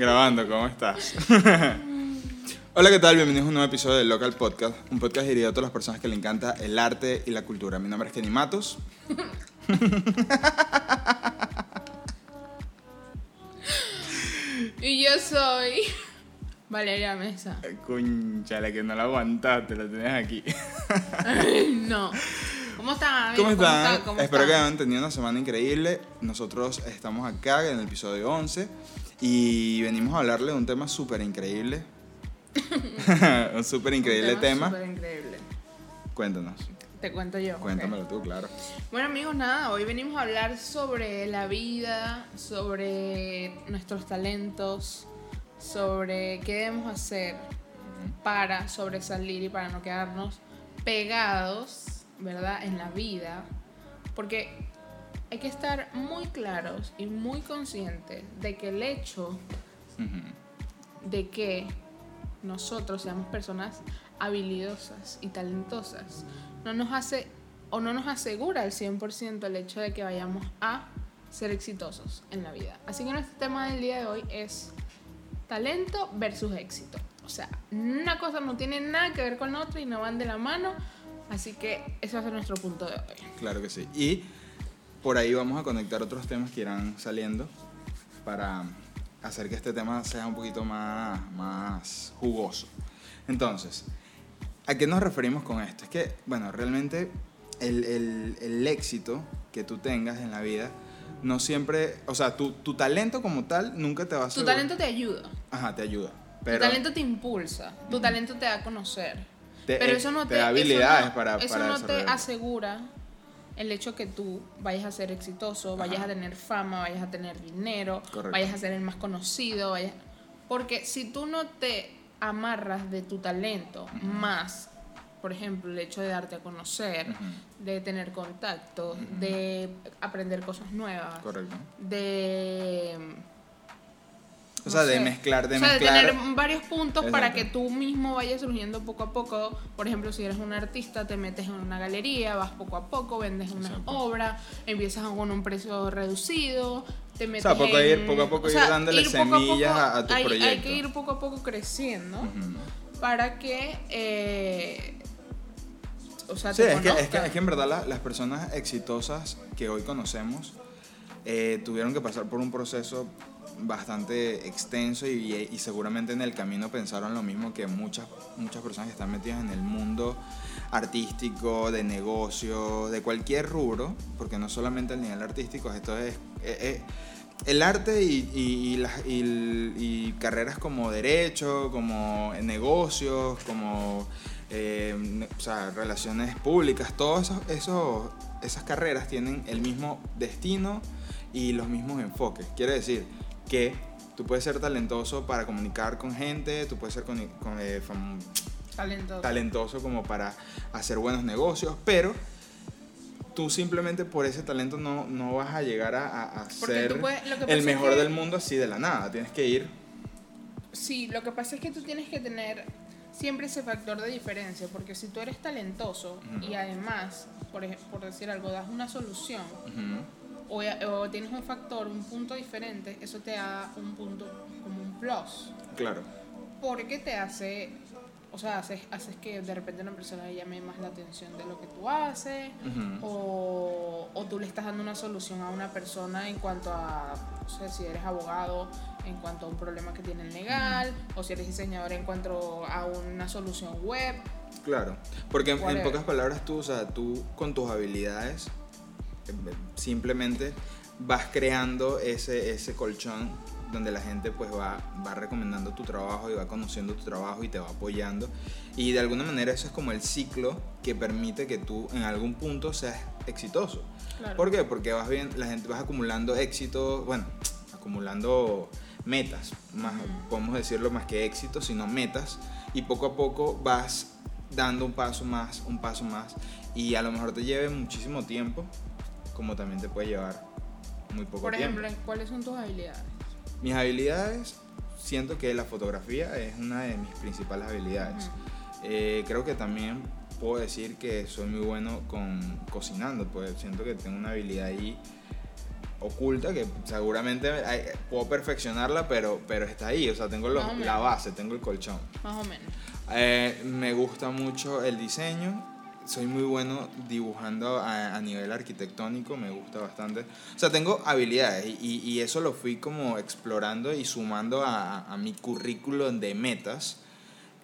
Grabando, ¿cómo estás? Hola, ¿qué tal? Bienvenidos a un nuevo episodio del Local Podcast, un podcast dirigido a todas las personas que le encanta el arte y la cultura. Mi nombre es Kenny Matos. Y yo soy Valeria Mesa. Conchale, que no lo aguantaste, lo tenés aquí. no. ¿Cómo están, amigos? ¿Cómo están? ¿Cómo Espero que hayan tenido una semana increíble. Nosotros estamos acá en el episodio 11 y venimos a hablarle de un tema súper increíble. un súper increíble Un tema. súper increíble. Cuéntanos. Te cuento yo. Cuéntamelo tú, claro. Bueno, amigos, nada, hoy venimos a hablar sobre la vida, sobre nuestros talentos, sobre qué debemos hacer para sobresalir y para no quedarnos pegados, ¿verdad?, en la vida. Porque hay que estar muy claros y muy conscientes de que el hecho de que nosotros seamos personas habilidosas y talentosas no nos hace o no nos asegura al 100% el hecho de que vayamos a ser exitosos en la vida. Así que nuestro tema del día de hoy es talento versus éxito. O sea, una cosa no tiene nada que ver con la otra y no van de la mano. Así que ese va a ser nuestro punto de hoy. Claro que sí. Y por ahí vamos a conectar otros temas que irán saliendo para hacer que este tema sea un poquito más, más jugoso. Entonces, ¿a qué nos referimos con esto? Es que, bueno, realmente el, el- el éxito que tú tengas en la vida no siempre, o sea, tu, tu talento como tal nunca te va a Tu talento te ayuda. Ajá, te ayuda. Pero tu talento te impulsa. Tu talento te da a conocer. Te, Pero eh, eso no te te, da eso no- habilidades para, eso para no te asegura el hecho que tú vayas a ser exitoso, vayas a tener fama, vayas a tener dinero, Correcto. vayas a ser el más conocido, vayas... porque si tú no te amarras de tu talento más, por ejemplo, el hecho de darte a conocer, de tener contactos, de aprender cosas nuevas, Correcto. de O no sea, de sé. mezclar, de o sea, mezclar. de tener varios puntos para que tú mismo vayas surgiendo poco a poco. Por ejemplo, si eres un artista, te metes en una galería, vas poco a poco, vendes una Exacto. obra, empiezas con un precio reducido, te metes sea, poco a en- ir- poco a poco o ir dándole ir poco semillas poco- a- a tu hay, Hay proyecto. que ir poco a poco creciendo para que... eh, o sea, Sí, te es que, es, que, es que en verdad la- las personas exitosas que hoy conocemos eh, tuvieron que pasar por un proceso bastante extenso y, seguramente en el camino pensaron lo mismo que muchas, muchas personas que están metidas en el mundo artístico, de negocio, de cualquier rubro, porque no solamente el nivel artístico, esto es... eh, eh, el arte y, las- y- carreras como derecho, como negocios, como eh, relaciones públicas, todas esos- esas carreras tienen el mismo destino y los mismos enfoques. Quiere decir que tú puedes ser talentoso para comunicar con gente, tú puedes ser con- con, eh, Talentoso. talentoso como para hacer buenos negocios, pero tú simplemente por ese talento no, no vas a llegar a, a- ser puedes- el es mejor que- del mundo así de la nada. Tienes que ir. Sí, lo que pasa es que tú tienes que tener siempre ese factor de diferencia, porque si tú eres talentoso Ujú. y además, por, por decir algo, das una solución Ujú, o, o tienes un factor, un punto diferente, eso te da un punto como un plus, Claro. porque te hace, o sea, haces, haces que de repente una persona le llame más la atención de lo que tú haces, Ujú. o, o tú le estás dando una solución a una persona en cuanto a, no sé, si eres abogado, en cuanto a un problema que tiene legal, o si eres diseñador en cuanto a una solución web. Claro. Porque en, en pocas palabras tú, o sea, tú con tus habilidades simplemente vas creando ese, ese colchón donde la gente pues va, va recomendando tu trabajo y va conociendo tu trabajo y te va apoyando. Y de alguna manera eso es como el ciclo que permite que tú en algún punto seas exitoso. Claro. ¿Por qué? Porque vas bien, la gente vas acumulando éxito, bueno, acumulando metas, más, podemos decirlo más que éxito, sino metas, y poco a poco vas dando un paso más, un paso más, y a lo mejor te lleve muchísimo tiempo, como también te puede llevar muy poco Por tiempo. ejemplo, ¿cuáles son tus habilidades? Mis habilidades, siento que la fotografía es una de mis principales habilidades. Eh, creo que también puedo decir que soy muy bueno con cocinando, pues siento que tengo una habilidad ahí oculta que seguramente hay- puedo perfeccionarla, pero, pero está ahí, o sea, tengo los- la base, tengo el colchón. Más o menos. Eh, me gusta mucho el diseño. Soy muy bueno dibujando a, a nivel arquitectónico, me gusta bastante. O sea, tengo habilidades y, y- eso lo fui como explorando y sumando a, a mi currículum de metas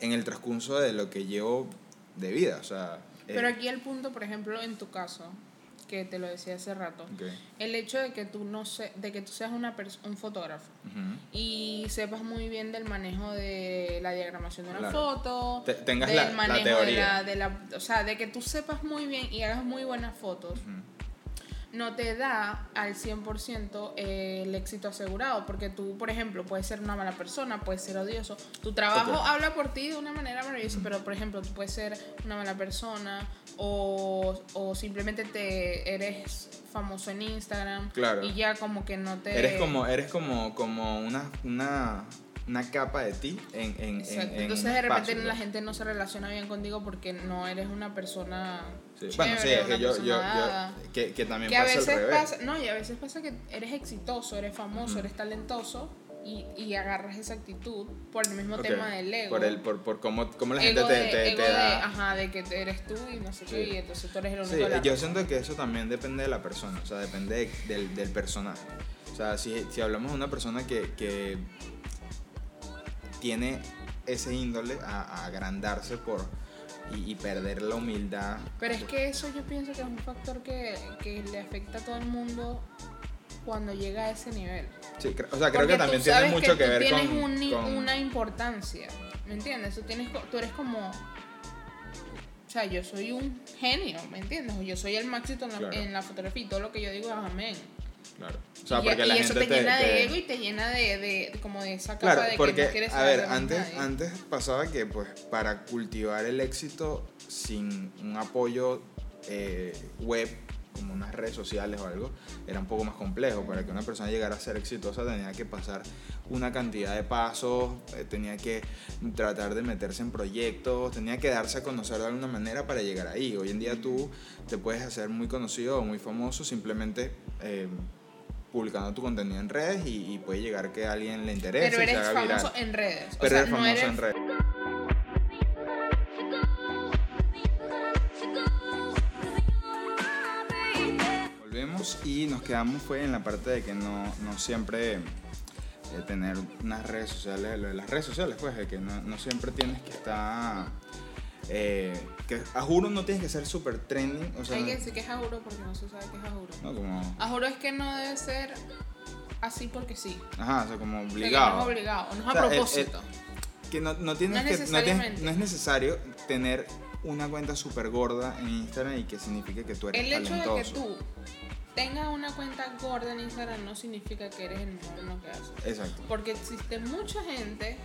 en el transcurso de lo que llevo de vida. O sea, eh, Pero aquí el punto, por ejemplo, en tu caso, que te lo decía hace rato, el hecho de que tú no sé, de que tú seas una un fotógrafo y sepas muy bien del manejo de la diagramación de una Claro. foto, Te- tengas del la- la manejo de la, de la, o sea, de que tú sepas muy bien y hagas muy buenas fotos. No te da al 100% el éxito asegurado, porque tú, por ejemplo, puedes ser una mala persona, puedes ser odioso. Tu trabajo habla por ti de una manera maravillosa, pero, por ejemplo, tú puedes ser una mala persona o, o simplemente te eres famoso en Instagram Claro. y ya como que no te... Eres como, eres como, como una, una, una capa de ti en, en, Exacto. en Entonces de repente espacio, la pues. gente no se relaciona bien contigo porque no eres una persona Sí. chévere, Bueno, sí, es que yo, persona yo, yo que, que también que a pasa al veces revés. pasa, no, y a veces pasa que eres exitoso, eres famoso, eres talentoso y, y agarras esa actitud por el mismo Ok, tema del ego. Por, el, por, por cómo, cómo la Ego gente te, de- te, ego te de, da. ajá, de que eres tú y no sé qué, Sí. y entonces tú eres el único Sí, de yo razón. siento que eso también depende de la persona, o sea, depende de- del, del personaje. O sea, si, si hablamos de una persona que, que tiene ese índole a, a agrandarse por y, y perder la humildad. Pero es que eso yo pienso que es un factor que, que le afecta a todo el mundo cuando llega a ese nivel. Sí, o sea, creo Porque que también tiene mucho que, tú ver tienes con, un con- una importancia, ¿me entiendes? Tú, tienes, tú eres como... O sea, yo soy un genio, ¿me entiendes? Yo soy el máximo en la, Claro. en la fotografía y todo lo que yo digo es amén. Claro. O sea, y, porque y la eso gente te, llena te- de ego y te llena de, de, de como de esa capa Claro, de que porque, no quieres a ver, antes, nadie. antes pasaba que pues para cultivar el éxito sin un apoyo eh, web, como unas redes sociales o algo, era un poco más complejo. Para que una persona llegara a ser exitosa tenía que pasar una cantidad de pasos, eh, tenía que tratar de meterse en proyectos, tenía que darse a conocer de alguna manera para llegar ahí. Hoy en día tú te puedes hacer muy conocido o muy famoso simplemente... eh, publicando tu contenido en redes y, y puede llegar que a alguien le interese Pero y se eres haga viral. famoso en redes. o Pero sea, eres no famoso eres en redes. Volvemos y nos quedamos fue en la parte de que no, no siempre eh, tener unas redes sociales, lo de las redes sociales pues, de que no, no siempre tienes que estar... eh, que a juro no tienes que ser súper trending, o sea, Hay que decir que es ajuro porque no se sabe qué es ajuro. no como... Ajuro es que no debe ser así porque sí. Ajá, o sea, como O sea, que obligado. no es obligado, no es O a sea, el- propósito. Que no, no tienes No que. No, tienes- necesariamente. no es necesario tener una cuenta súper gorda en Instagram y que signifique que tú eres El hecho talentoso. de que tú tengas una cuenta gorda en Instagram no significa que eres el mejor en lo que haces. Exacto. Porque existe mucha gente,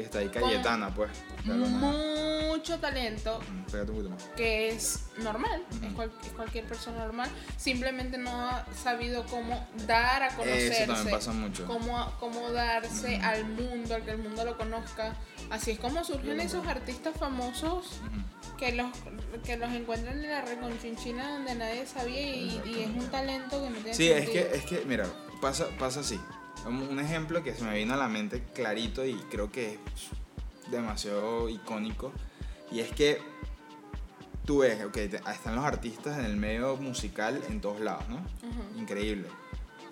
Que está ahí Cayetana, pues. mucho talento Mm, Pégate un poquito más. que es normal, es, Ujú. cual- es cualquier persona normal, simplemente no ha sabido cómo dar a conocerse, Eso también pasa mucho. cómo, cómo darse Ujú. al mundo, al que el mundo lo conozca. Así es como surgen Bien, esos bueno. artistas famosos que los, que los encuentran en la reconchinchina donde nadie sabía y, y es un talento que no tiene Sí, es sentido. que, es que, mira, pasa, pasa así. Un ejemplo que se me vino a la mente clarito y creo que es demasiado icónico. Y es que tú ves, ok, están los artistas en el medio musical en todos lados, ¿no? Increíble.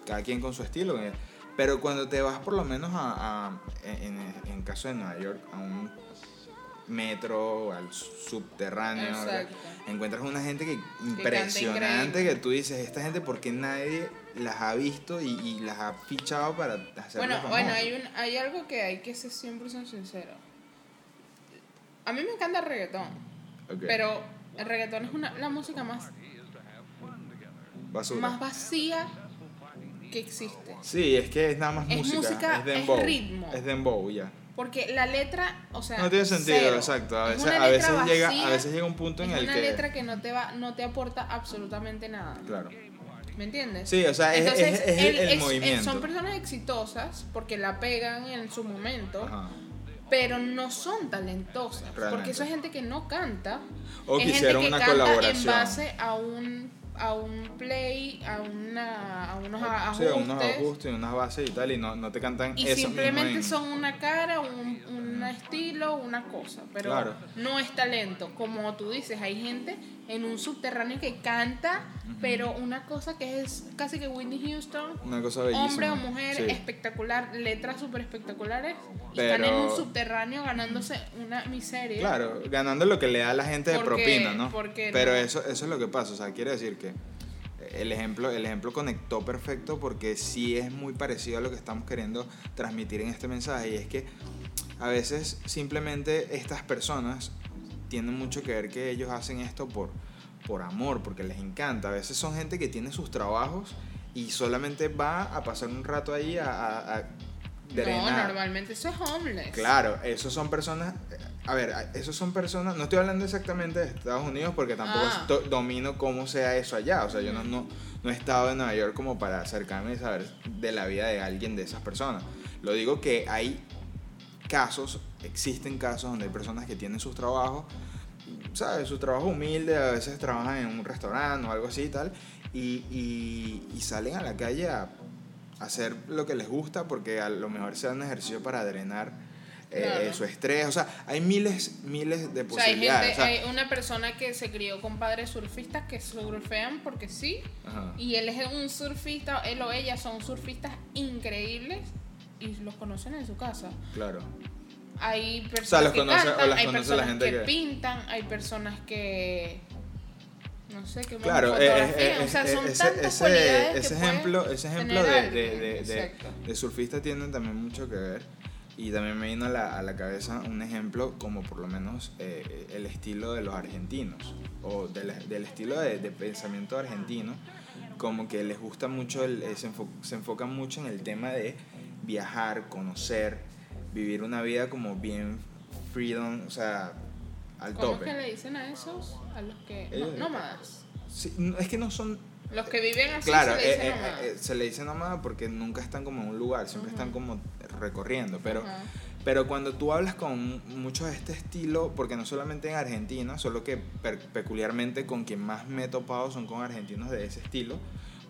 Cada quien con su estilo. eh. Pero cuando te vas por lo menos a, a- en, en caso de Nueva York, a un metro, al subterráneo, encuentras una gente que impresionante increíble. que tú dices, esta gente porque nadie las ha visto y, y las ha fichado para hacerlas Bueno, famosas?" bueno, hay, un, hay algo que hay que ser 100% sincero. A mí me encanta el reggaetón, Ok. pero el reggaetón es una, la música más, Basura. más vacía que existe. Sí, es que es nada más Es música. música, es dembow. es ritmo. Es dembow, ya. Porque la letra, o sea, No tiene sentido, cero. exacto. A Es veces, una a veces llega, a veces llega un punto en es el una que. letra que no te va, no te aporta absolutamente nada. Claro. ¿Me entiendes? Sí, o sea, es, Entonces, es- es el, movimiento. son personas exitosas porque la pegan en su momento, Ajá. pero no son talentosas. Porque eso es gente que no canta. O es gente quisieron que una canta colaboración. en base a un a un play, a una a unos a- Sí, ajustes. unos ajustes y unas bases y tal, y no, no te cantan y eso simplemente mismo son una cara, un, un estilo, una cosa, pero Claro. no es talento. Como tú dices, hay gente en un subterráneo que canta, pero una cosa que es casi que Whitney Houston, Una cosa bellísima. hombre o mujer, Sí. espectacular, letras súper espectaculares, y están en un subterráneo ganándose una miseria. Claro, ganando lo que le da la gente de propina, ¿no? porque Pero no. eso, eso es lo que pasa, o sea, quiere decir que el ejemplo, el ejemplo conectó perfecto porque sí es muy parecido a lo que estamos queriendo transmitir en este mensaje y es que a veces simplemente estas personas tienen mucho que ver que ellos hacen esto por, por amor, porque les encanta. A veces son gente que tiene sus trabajos y solamente va a pasar un rato ahí a, a, a no, drenar. normalmente eso es homeless. Claro, esos son personas. A ver, esos son personas. No estoy hablando exactamente de Estados Unidos porque tampoco Ah. do- domino cómo sea eso allá. O sea, yo no, no, no he estado en Nueva York como para acercarme y saber de la vida de alguien de esas personas. Lo digo que hay casos, existen casos donde hay personas que tienen sus trabajos, ¿sabes? Su trabajo humilde, a veces trabajan en un restaurante o algo así y tal, y, y- y salen a la calle a hacer lo que les gusta porque a lo mejor sea un ejercicio para drenar eh, Claro. su estrés. O sea, hay miles, miles de O sea, hay, posibilidades. gente, o sea, hay una persona que se crió con padres surfistas que surfean porque sí, ajá. y él es un surfista, él o ella son surfistas increíbles y los conocen en su casa. Claro. Hay personas sea, los que conoce- o cantan, hay conoce la personas gente que, que- pintan, hay personas que no sé qué Claro, eh, fotografían, eh, o sea, eh, son ese, tantas ese- cualidades que ese puede ejemplo, ese ejemplo de, alguien. de, de, de, surfistas tienen también mucho que ver. Y también me vino a la, a la cabeza un ejemplo como por lo menos eh, el estilo de los argentinos o del, del estilo de, de pensamiento argentino, como que les gusta mucho, el, eh, se, enfo- se enfocan mucho en el tema de viajar, conocer, vivir una vida como bien freedom, o sea, al ¿Cómo tope. es que le dicen a esos? A los que... Ellos- no, nómadas. Sí, es que no son Los que viven así Claro, se le eh, dicen eh, nómadas. eh, se le dice nómada porque nunca están como en un lugar, siempre están como recorriendo. Pero, Ajá. pero cuando tú hablas con muchos de este estilo, porque no solamente en Argentina, solo que peculiarmente con quien más me he topado son con argentinos de ese estilo,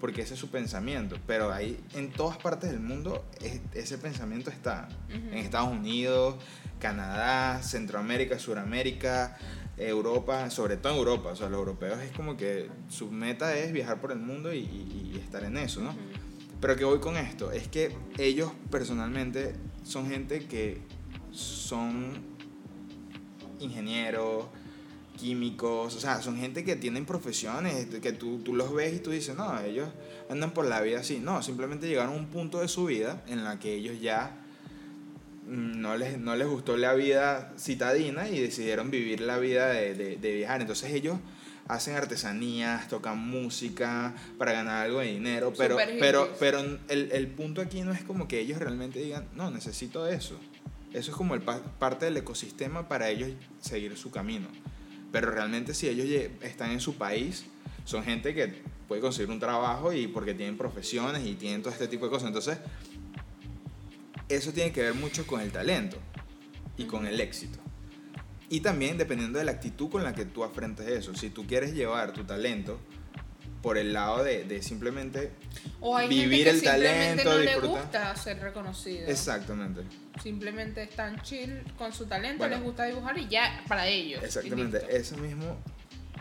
porque ese es su pensamiento. Pero ahí en todas partes del mundo es- ese pensamiento está. En Estados Unidos, Canadá, Centroamérica, Suramérica, Europa, sobre todo en Europa. O sea, los europeos es como que su meta es viajar por el mundo y, y- y estar en eso, ¿no? Pero que voy con esto, es que ellos personalmente son gente que son ingenieros, químicos, o sea, son gente que tienen profesiones, que tú, tú los ves y tú dices, no, ellos andan por la vida así. No, simplemente llegaron a un punto de su vida en la que ellos ya mm, no les, no les gustó la vida citadina y decidieron vivir la vida de, de- de viajar. Entonces ellos hacen artesanías, tocan música para ganar algo de dinero, pero, Super pero, pero el, el punto aquí no es como que ellos realmente digan, no, necesito eso. Eso es como el pa- parte del ecosistema para ellos seguir su camino. Pero realmente si ellos están en su país, son gente que puede conseguir un trabajo y porque tienen profesiones y tienen todo este tipo de cosas. Entonces, eso tiene que ver mucho con el talento y con el éxito. Y también dependiendo de la actitud con la que tú afrentes eso. Si tú quieres llevar tu talento por el lado de, de simplemente... O hay Vivir gente que el simplemente talento, no le disfrutar. gusta ser reconocido. Exactamente. Simplemente están chill con su talento, Bueno. les gusta dibujar y ya para ellos. Exactamente. Eso mismo,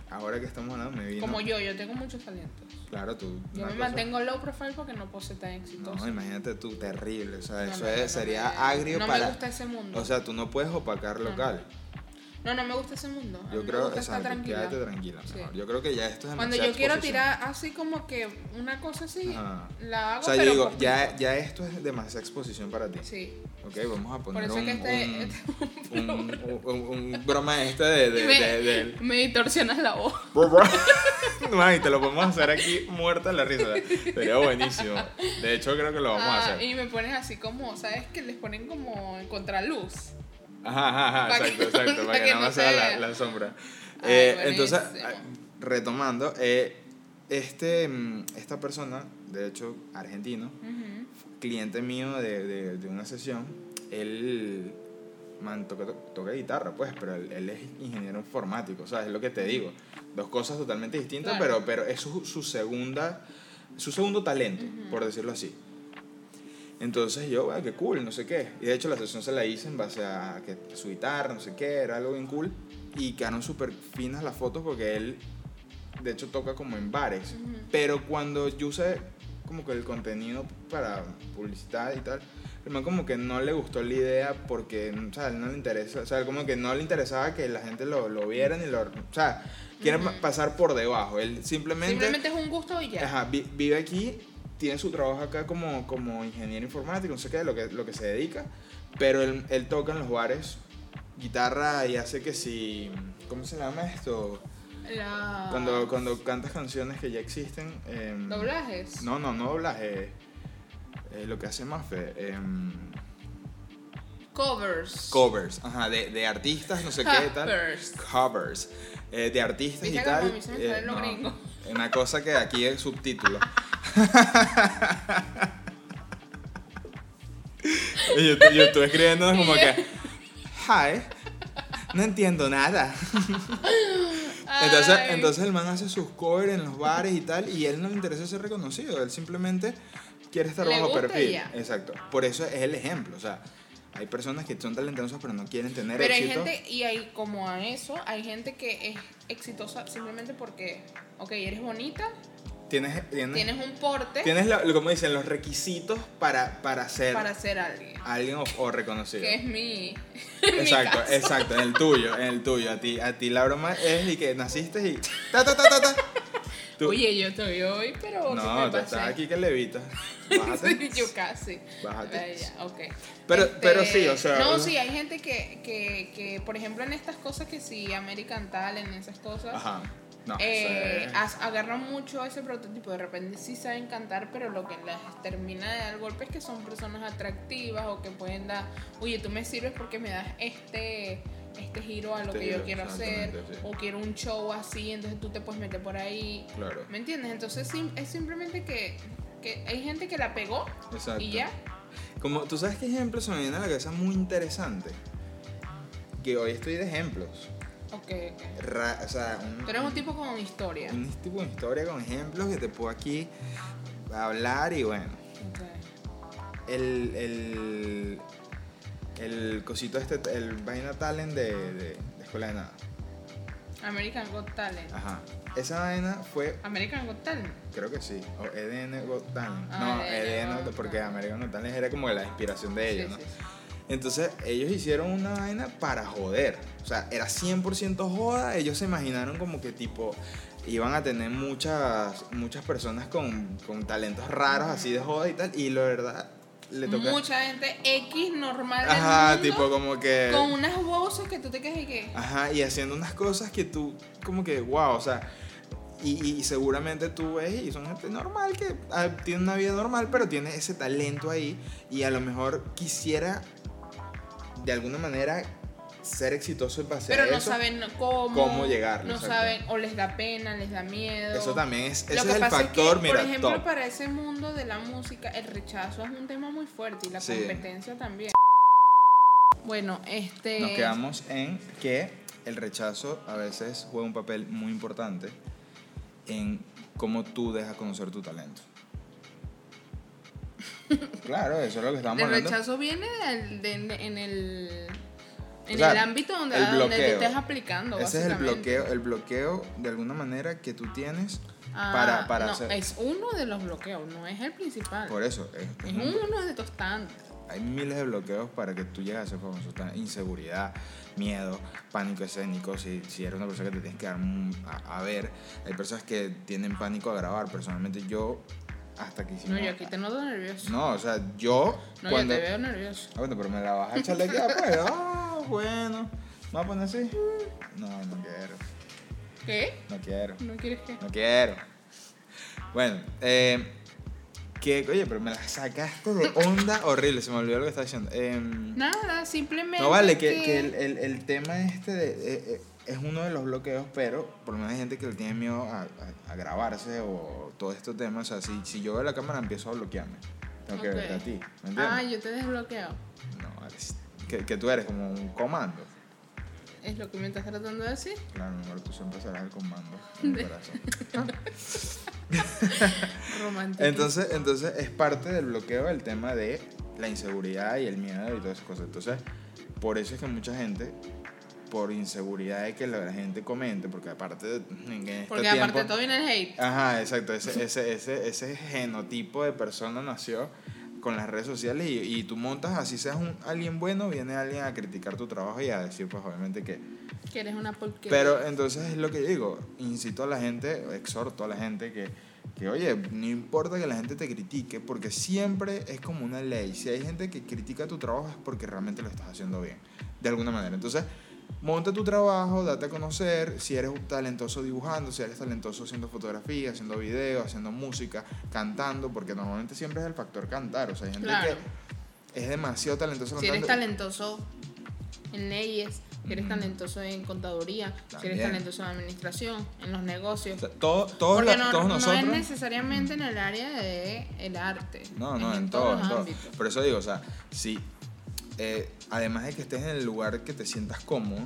ahora que estamos hablando, me vino... Como yo, yo tengo muchos talentos. Claro, tú... Yo me cosa- mantengo low profile porque no puedo ser tan exitoso. No, imagínate tú, terrible. O sea, No, eso no, es- no, no sería agrio no para... me gusta ese mundo. O sea, tú no puedes opacar No, local. No, no me gusta ese mundo. A Yo mí me creo, gusta estar exacto, tranquila. quédate tranquila. Sí. mejor. Yo creo que ya esto es Cuando yo quiero exposición. tirar así como que una cosa así, Ajá. la hago. O sea, yo pero digo, poquito. ya, ya esto es demasiada exposición para ti. Sí. Ok, vamos a Por poner eso un, que este. un, un, un- un broma este de... de, me, de- de- me distorsionas la voz. No, y te lo podemos hacer aquí muerta la risa. Sería buenísimo. De hecho, creo que lo vamos a Ah, hacer. y me pones así como, ¿sabes? Que les ponen como en contraluz. Ajá, ajá, exacto, exacto, para que nada no más sea se la, la sombra. Ay, Eh, entonces, ah, retomando, eh, este, mm, esta persona, de hecho, argentino, Ujú. cliente mío de, de- de una sesión, él man, toca, toca guitarra, pues, pero él, él es ingeniero informático, o sea, es lo que te digo. Dos cosas totalmente distintas, Claro. pero, pero es su, su segunda, su segundo talento, Ujú. por decirlo así. Entonces yo, "Ah, qué cool, no sé qué. Y de hecho la sesión se la hice en base a que su guitarra, no sé qué, era algo bien cool. Y quedaron súper finas las fotos porque él, de hecho, toca como en bares. Ujú. Pero cuando yo usé como que el contenido para publicitar y tal, el man como que no le gustó la idea porque, o sea, no le interesa, o sea, como que no le interesaba que la gente lo, lo viera ni lo... O sea, quiere Ujú. pa- pasar por debajo. Él simplemente... Simplemente es un gusto y ya. Ajá, vi- vive aquí, tiene su trabajo acá como, como ingeniero informático, no sé qué, lo que, lo que se dedica, pero él, él toca en los bares guitarra y hace que si... ¿Cómo se llama esto? La... Cuando, cuando cantas canciones que ya existen... em, Doblajes. no, no, no doblaje. eh, lo que hace Mafe. em, Covers. covers, ajá, de, de artistas, no sé qué tal. Covers. Eh, de artistas y ¿Viste cómo tal. eh, gringo? Una cosa que aquí es subtítulo. Y yo, yo estuve escribiendo como que. Hi. No entiendo nada. Entonces, entonces el man hace sus covers en los bares y tal, y él no le interesa ser reconocido, él simplemente quiere estar Le bajo perfil. ya. Exacto. Por eso es el ejemplo. O sea, hay personas que son talentosas pero no quieren tener Pero hay éxito. gente, y hay como a eso, hay gente que es exitosa simplemente porque, ok, eres bonita, Tienes, tienes, tienes un porte tienes lo- lo- como dicen, los requisitos para, para ser para ser alguien. alguien o, o reconocido. Que es mi. Exacto, caso. exacto, en el tuyo, en el tuyo. A ti, a ti la broma es y que naciste y. Ta, ta, ta, ta, ta. Tú- Oye, yo estoy hoy, pero. no, me tú estás aquí que levitas. Bájate. yo casi. Bájate. Ya, ok. Pero- pero sí, o sea, No, uh. sí, hay gente que, que, que, por ejemplo, en estas cosas que sí, American Talent, esas cosas. Ajá. No, eh, as- agarran mucho ese prototipo. De repente sí saben cantar, pero lo que les termina de dar golpe es que son personas atractivas o que pueden dar, oye, tú me sirves porque me das este este giro a lo Este que yo quiero hacer sí. o quiero un show así entonces tú te puedes meter por ahí Claro. ¿me entiendes? entonces es simplemente que, que hay gente que la pegó Exacto. y ya Como, ¿Tú sabes qué ejemplo se me viene a la cabeza muy interesante? Que hoy estoy de ejemplos. Ok, ok Ra- o sea, un, tú eres un tipo con historia un tipo de historia con ejemplos que te puedo aquí hablar y bueno. Ok. El, el, el cosito este, el vaina talent de, de, de Escuela de Nada. American Got Talent Ajá. Esa vaina fue, American Got Talent creo que sí, o EDN Got Talent. Ah, no, EDN Got porque. American Got Talent era como la inspiración de ellos, Sí, ¿no? sí, sí. Entonces ellos hicieron una vaina para joder. O sea, era 100% joda. Ellos se imaginaron como que tipo iban a tener muchas, muchas personas con, con talentos raros así de joda y tal. Y la verdad, le toca... mucha gente X normal del Ajá, mundo, tipo como que... con unas voces que tú te quedas y que Ajá, y haciendo unas cosas que tú como que, wow, o sea... Y, y seguramente tú ves y son gente normal que ah, tiene una vida normal, pero tiene ese talento ahí y a lo mejor quisiera de alguna manera ser exitoso en base pero a no eso. saben cómo cómo llegar, no exacto. saben o les da pena les da miedo Eso también es, Lo ese que es el factor, es que, mira, por ejemplo, top. para ese mundo de la música, el rechazo es un tema muy fuerte y la Sí. competencia también. Bueno, este. Nos quedamos en que el rechazo a veces juega un papel muy importante en cómo tú dejas conocer tu talento. claro, eso es lo que estamos El hablando. rechazo viene del- de- en el. En O sea, el ámbito donde, el donde bloqueo. estés aplicando. Ese es el bloqueo, el bloqueo de alguna manera que tú tienes Ah, para, para no, hacer. Es uno de los bloqueos, no es el principal. Por eso, es- es es un- uno de tus tantos. hay miles de bloqueos para que tú llegues a ser famoso. Inseguridad, miedo, pánico escénico. Si, si eres una persona que te tienes que dar a ver, hay personas que tienen pánico a grabar. Personalmente, yo, hasta que hicimos. No, yo aquí te noto nervioso. No, o sea, yo. No, cuando, yo te veo nervioso. Ah, bueno, pero me la vas a echar de aquí, ah, pues. Ah, bueno. ¿Me vas a poner así? No, no quiero. ¿Qué? No quiero. ¿No quieres que.? No quiero. Bueno, eh, que, oye, pero me la sacaste de onda horrible. Se me olvidó lo que estaba diciendo. Em, Nada, simplemente. no vale, que, que el, el- el tema este de, eh, eh, es uno de los bloqueos, pero por lo menos hay gente que le tiene miedo a, a- a grabarse o todo estos temas. O sea, si, si yo veo la cámara empiezo a bloquearme. Tengo que Ok. verte a ti. ¿Me entiendes? Ah, yo te desbloqueo. No, vale, que, que tú eres como un comando. Es lo que me estás tratando de decir. Claro, mi amor, tú siempre serás el comando en mi corazón. Romántico. Entonces, entonces es parte del bloqueo el tema de la inseguridad y el miedo y todas esas cosas. Entonces, por eso es que mucha gente, por inseguridad de que la gente comente, porque aparte de en este Porque tiempo, aparte de todo viene el hate. Ajá, exacto. Ese, ese, ese, ese genotipo de persona nació con las redes sociales y, y tú montas, así seas un, alguien bueno, viene alguien a criticar tu trabajo y a decir, pues obviamente que... Que eres una porquería. Pero entonces es lo que yo digo, incito a la gente, exhorto a la gente que, que, oye, no importa que la gente te critique, porque siempre es como una ley. Si hay gente que critica tu trabajo es porque realmente lo estás haciendo bien, de alguna manera. Entonces, monta tu trabajo, date a conocer, si eres talentoso dibujando, si eres talentoso haciendo fotografía, haciendo videos, haciendo música, cantando, porque normalmente siempre es el factor cantar. O sea, hay gente Claro. que es demasiado talentosa Si eres cantando. talentoso en leyes, si eres talentoso en contaduría, si eres talentoso en administración, en los negocios. O sea, todo- todos, la- no, todos no nosotros. es necesariamente en el área de el arte. No, no, en, todos todo, los en todo. ámbitos. Por eso digo, o sea, si eh, además de que estés en el lugar que te sientas cómodo,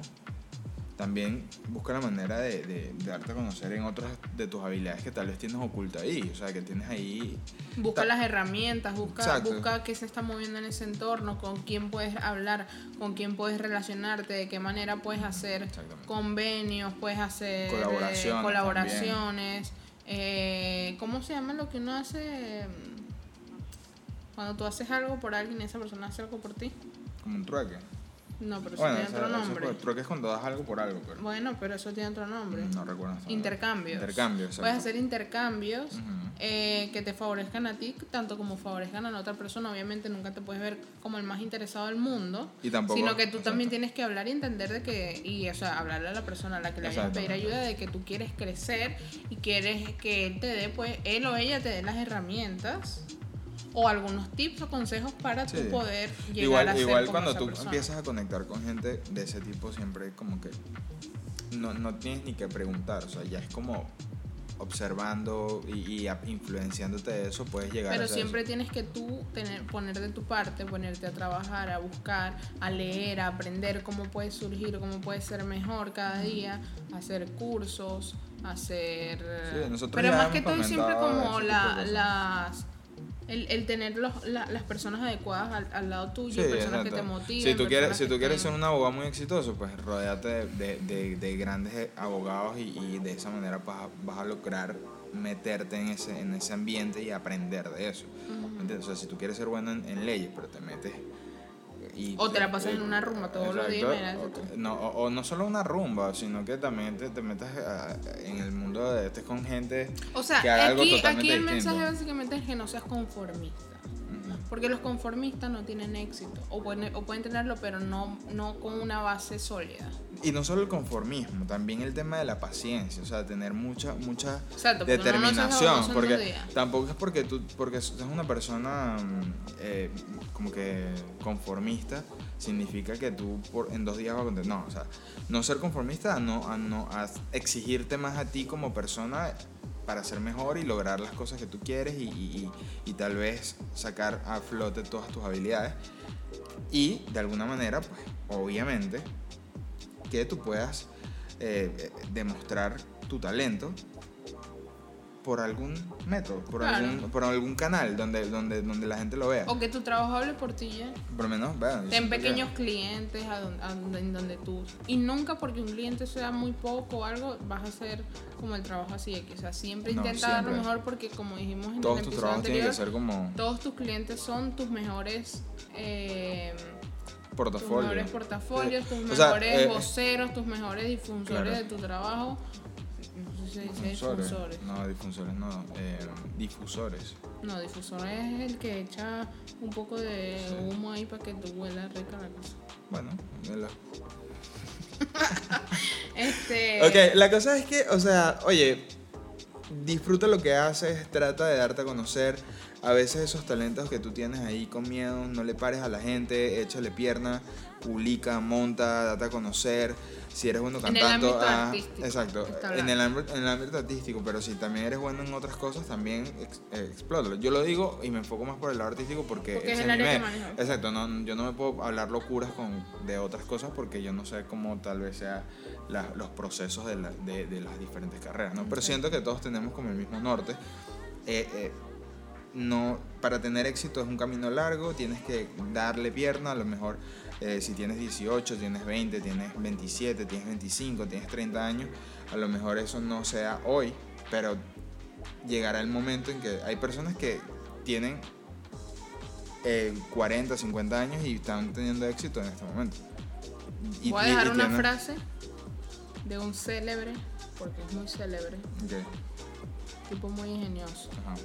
también busca la manera de, de- de darte a conocer en otras de tus habilidades que tal vez tienes oculta ahí. O sea, que tienes ahí. Busca las herramientas, busca, Exacto. busca qué se está moviendo en ese entorno, con quién puedes hablar, con quién puedes relacionarte, de qué manera puedes hacer convenios, puedes hacer eh, Colaboraciones colaboraciones. eh, ¿Cómo se llama lo que uno hace cuando tú haces algo por alguien y esa persona hace algo por ti? Como un trueque. No, pero eso Bueno, tiene otro eso nombre. fue- trueque es cuando das algo por algo, pero. Bueno, pero eso tiene otro nombre. No recuerdo. Intercambios. Intercambios, exacto. Puedes hacer intercambios eh, que te favorezcan a ti, tanto como favorezcan a la otra persona. Obviamente nunca te puedes ver como el más interesado del mundo, Y tampoco- sino que tú exacto. también tienes que hablar y entender de que, y o sea, hablarle a la persona a la que le vayas a pedir ayuda de que tú quieres crecer y quieres que él te dé, pues, él o ella te dé las herramientas o algunos tips o consejos para Sí. tú poder llegar Igual, a ser igual como cuando esa tú persona. empiezas a conectar con gente de ese tipo, siempre como que no, no tienes ni que preguntar, o sea, ya es como observando y, y a- influenciándote de eso, puedes llegar a Pero hacer siempre eso. tienes que tú tener, poner de tu parte, ponerte a trabajar, a buscar, a leer, a aprender cómo puedes surgir, cómo puedes ser mejor cada día, hacer cursos, hacer... Sí, nosotros Pero más que todo siempre como la, las... El, el tener los, la- las personas adecuadas al, al lado tuyo, Sí, personas que te motiven. Si tú quieres, si tú quieres ser un abogado muy exitoso, pues rodeate de, de, de- de grandes abogados y, y de esa manera vas a, vas a lograr meterte en ese, en ese ambiente y aprender de eso. ¿me entiendes? O sea, si tú quieres ser bueno en, en leyes, pero te metes... Y O te la pasas en una rumba todos los días, mira, o, no, o, o no solo una rumba, sino que también te, te metas a- en el mundo de estés con gente O sea, que haga algo aquí, totalmente aquí el distinto. mensaje básicamente es que no seas conformista. Porque los conformistas no tienen éxito. O pueden, o pueden tenerlo, pero no, no con una base sólida. Y no solo el conformismo, también el tema de la paciencia, o sea, tener mucha, mucha Exacto, porque no determinación, porque tampoco es porque tú, porque es una persona mm, eh, como que conformista, significa que tú por, en dos días vas a contar, no, o sea, no ser conformista, no, a no a exigirte más a ti como persona para ser mejor y lograr las cosas que tú quieres y, tal vez sacar a flote todas tus habilidades. Y de alguna manera, pues obviamente, que tú puedas eh, eh, demostrar tu talento por algún método, por, Claro. algún, por algún canal donde, donde, donde la gente lo vea. O que tu trabajo hable por ti ya. Por lo menos, vean. Ten pequeños clientes a don- a donde, en donde tú. Y nunca porque un cliente sea muy poco o algo, vas a hacer como el trabajo así. X. O sea, siempre No, intenta dar lo mejor porque, como dijimos en Todos el tus episodio trabajos tienen anterior, que ser como todos tus clientes son tus mejores. eh, tus mejores portafolios, tus O sea, mejores eh, voceros, tus mejores difusores claro. de tu trabajo. No sé si se dice Difusores. difusores. No, difusores no. eh, difusores. No, difusor es el que echa un poco de Sí. humo ahí para que tú huela rica la casa. Bueno, velo. Este. Ok, la cosa es que, o sea, oye, disfruta lo que haces, trata de darte a conocer. A veces esos talentos que tú tienes ahí con miedo, no le pares a la gente, échale pierna, publica, monta, date a conocer. Si eres bueno En el cantando, ámbito ah, artístico, exacto, en el, en el ámbito artístico, pero si también eres bueno en otras cosas, también ex, explótalo. Yo lo digo y me enfoco más por el lado artístico porque, Porque es el área que. Exacto, no, yo no me puedo hablar locuras con, de otras cosas porque yo no sé cómo tal vez sea la- los procesos de, la- de, de las diferentes carreras, ¿no? Pero Ok. siento que todos tenemos como el mismo norte. Eh, eh, no, para tener éxito es un camino largo, tienes que darle pierna, a lo mejor eh, si tienes 18, tienes 20, tienes 27, tienes 25, tienes 30 años, a lo mejor eso no sea hoy, pero llegará el momento en que hay personas que tienen eh, 40, 50 años y están teniendo éxito en este momento. Y- Voy a dejar y una tienen- frase de un célebre, porque es muy célebre, tipo muy ingenioso. ajá.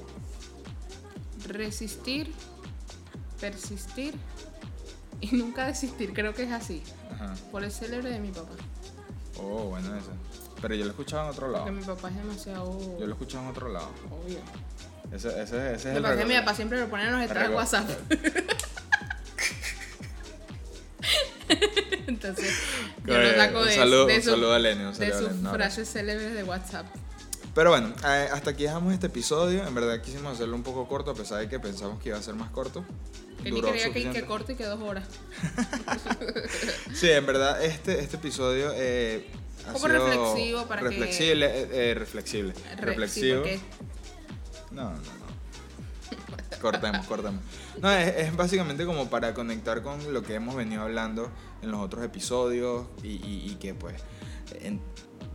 Resistir, persistir y nunca desistir. Creo que es así. Ajá. Por el célebre de mi papá. Oh, bueno, eso. Pero yo lo he escuchado en otro lado. Porque mi papá es demasiado Yo lo he escuchado en otro lado. obvio. Ese, ese, ese es el que mi papá siempre lo pone en los estados de WhatsApp. Entonces, yo lo saco de, de su- a Lenny, un de sus frases célebres de WhatsApp. Pero bueno, eh, hasta aquí dejamos este episodio. En verdad quisimos hacerlo un poco corto, a pesar de que pensamos que iba a ser más corto. Que ni Duró quería que, que corte y que dos horas. Sí, en verdad este, este episodio eh, ha poco sido reflexivo para que- reflexible, eh, eh, reflexible, Re- sí, reflexivo. porque No, no, no. Cortemos, cortemos. No, es, es básicamente como para conectar con lo que hemos venido hablando en los otros episodios y, y- y que pues en-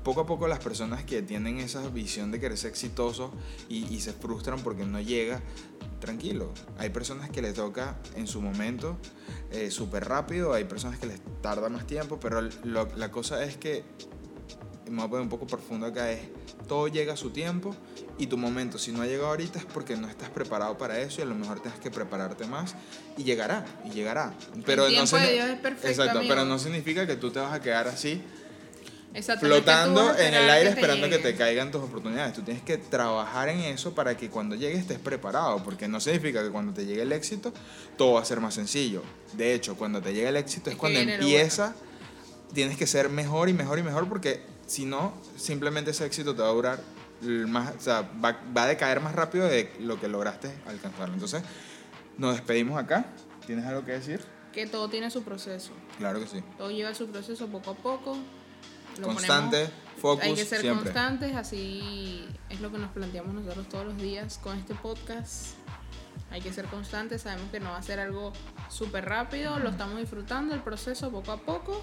poco a poco las personas que tienen esa visión de querer ser exitosos y, y se frustran porque no llega, tranquilo. Hay personas que les toca en su momento eh, súper rápido, hay personas que les tarda más tiempo, pero lo- la cosa es que me voy a poner un poco profundo acá, es todo llega a su tiempo y tu momento, si no ha llegado ahorita es porque no estás preparado para eso y a lo mejor tienes que prepararte más y llegará, y llegará. Pero El no de Dios es perfecto, Exacto, amigo. pero no significa que tú te vas a quedar así tú flotando en el aire esperando que te caigan tus oportunidades. Tú tienes que trabajar en eso para que cuando llegue estés preparado, porque no significa que cuando te llegue el éxito todo va a ser más sencillo. De hecho, cuando te llegue el éxito es, Es que cuando empieza, tienes que ser mejor y mejor y mejor, porque si no, simplemente ese éxito te va a durar más, o sea, va, va a decaer más rápido de lo que lograste alcanzarlo. Entonces, nos despedimos acá. ¿Tienes algo que decir? Que todo tiene su proceso. Claro que sí. Todo lleva su proceso poco a poco. Lo Constante, focus, Hay que ser siempre. constantes, así es lo que nos planteamos nosotros todos los días con este podcast. Hay que ser constantes, sabemos que no va a ser algo súper rápido, lo estamos disfrutando, el proceso poco a poco.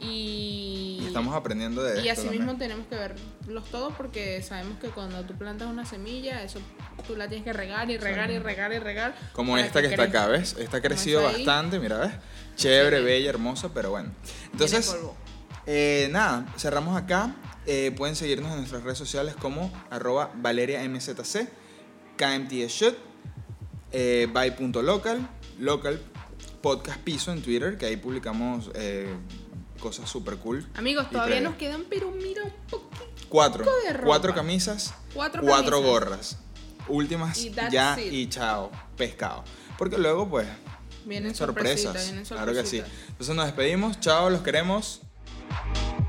Y, Y estamos aprendiendo de y así mismo tenemos que verlos todos porque sabemos que cuando tú plantas una semilla, eso tú la tienes que regar y regar y regar y regar. Como esta que, está crezca. acá, ¿ves? Esta ha crecido bastante, mira, ¿ves? Chévere, Sí. bella, hermosa, pero bueno. Entonces. Eh, nada, cerramos acá. Eh, pueden seguirnos en nuestras redes sociales como arroba valeriamzc, kmtshut, eh, by.local, local, podcast piso en Twitter, que ahí publicamos eh, cosas súper cool. Amigos, todavía nos quedan, pero mira un poquito. Cuatro. de ropa. Cuatro camisas, Cuatro cuatro camisas. gorras. Últimas Y ya it. y chao, pescado. Porque luego, pues, Vienen sorpresas. Claro que sí. Entonces nos despedimos. Chao, los queremos. you